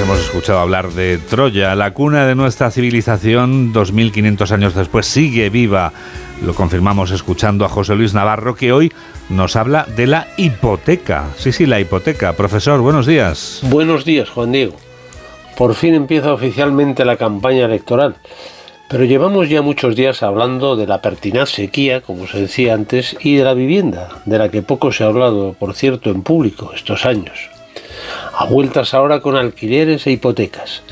Hemos escuchado hablar de Troya, la cuna de nuestra civilización, 2500 años después, sigue viva. Lo confirmamos escuchando a José Luis Navarro, que hoy nos habla de la hipoteca. Sí, sí, la hipoteca. Profesor, buenos días. Buenos días, Juan Diego. Por fin empieza oficialmente la campaña electoral. Pero llevamos ya muchos días hablando de la pertinaz sequía, como se decía antes, y de la vivienda, de la que poco se ha hablado, por cierto, en público estos años. A vueltas ahora con alquileres e hipotecas.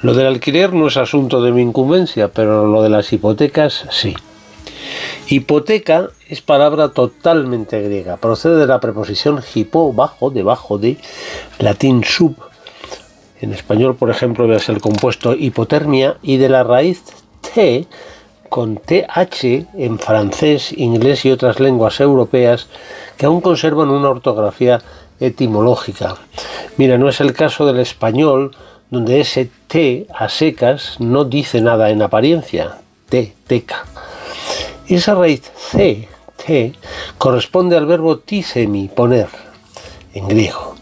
Lo del alquiler no es asunto de mi incumbencia, pero lo de las hipotecas sí. Hipoteca es palabra totalmente griega, procede de la preposición hipo, bajo, debajo de, latín sub. En español, por ejemplo, veas el compuesto hipotermia y de la raíz T con TH en francés, inglés y otras lenguas europeas que aún conservan una ortografía etimológica. Mira, no es el caso del español, donde ese T a secas no dice nada en apariencia, T, teca. Esa raíz C, T, corresponde al verbo tisemi, poner, en griego.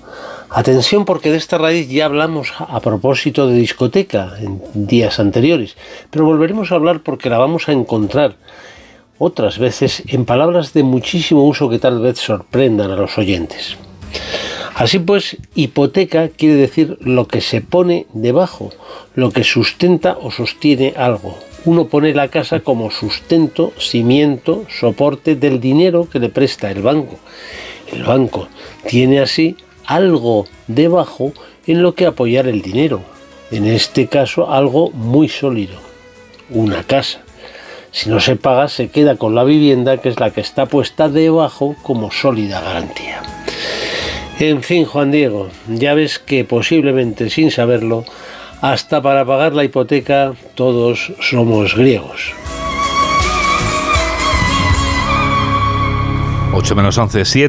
Atención porque de esta raíz ya hablamos a propósito de discoteca en días anteriores, pero volveremos a hablar porque la vamos a encontrar otras veces en palabras de muchísimo uso que tal vez sorprendan a los oyentes. Así pues, hipoteca quiere decir lo que se pone debajo, lo que sustenta o sostiene algo. Uno pone la casa como sustento, cimiento, soporte del dinero que le presta el banco. El banco tiene así algo debajo en lo que apoyar el dinero. En este caso, algo muy sólido, una casa. Si no se paga, se queda con la vivienda, que es la que está puesta debajo como sólida garantía. En fin, Juan Diego, ya ves que posiblemente sin saberlo, hasta para pagar la hipoteca todos somos griegos. 8 menos 11, 7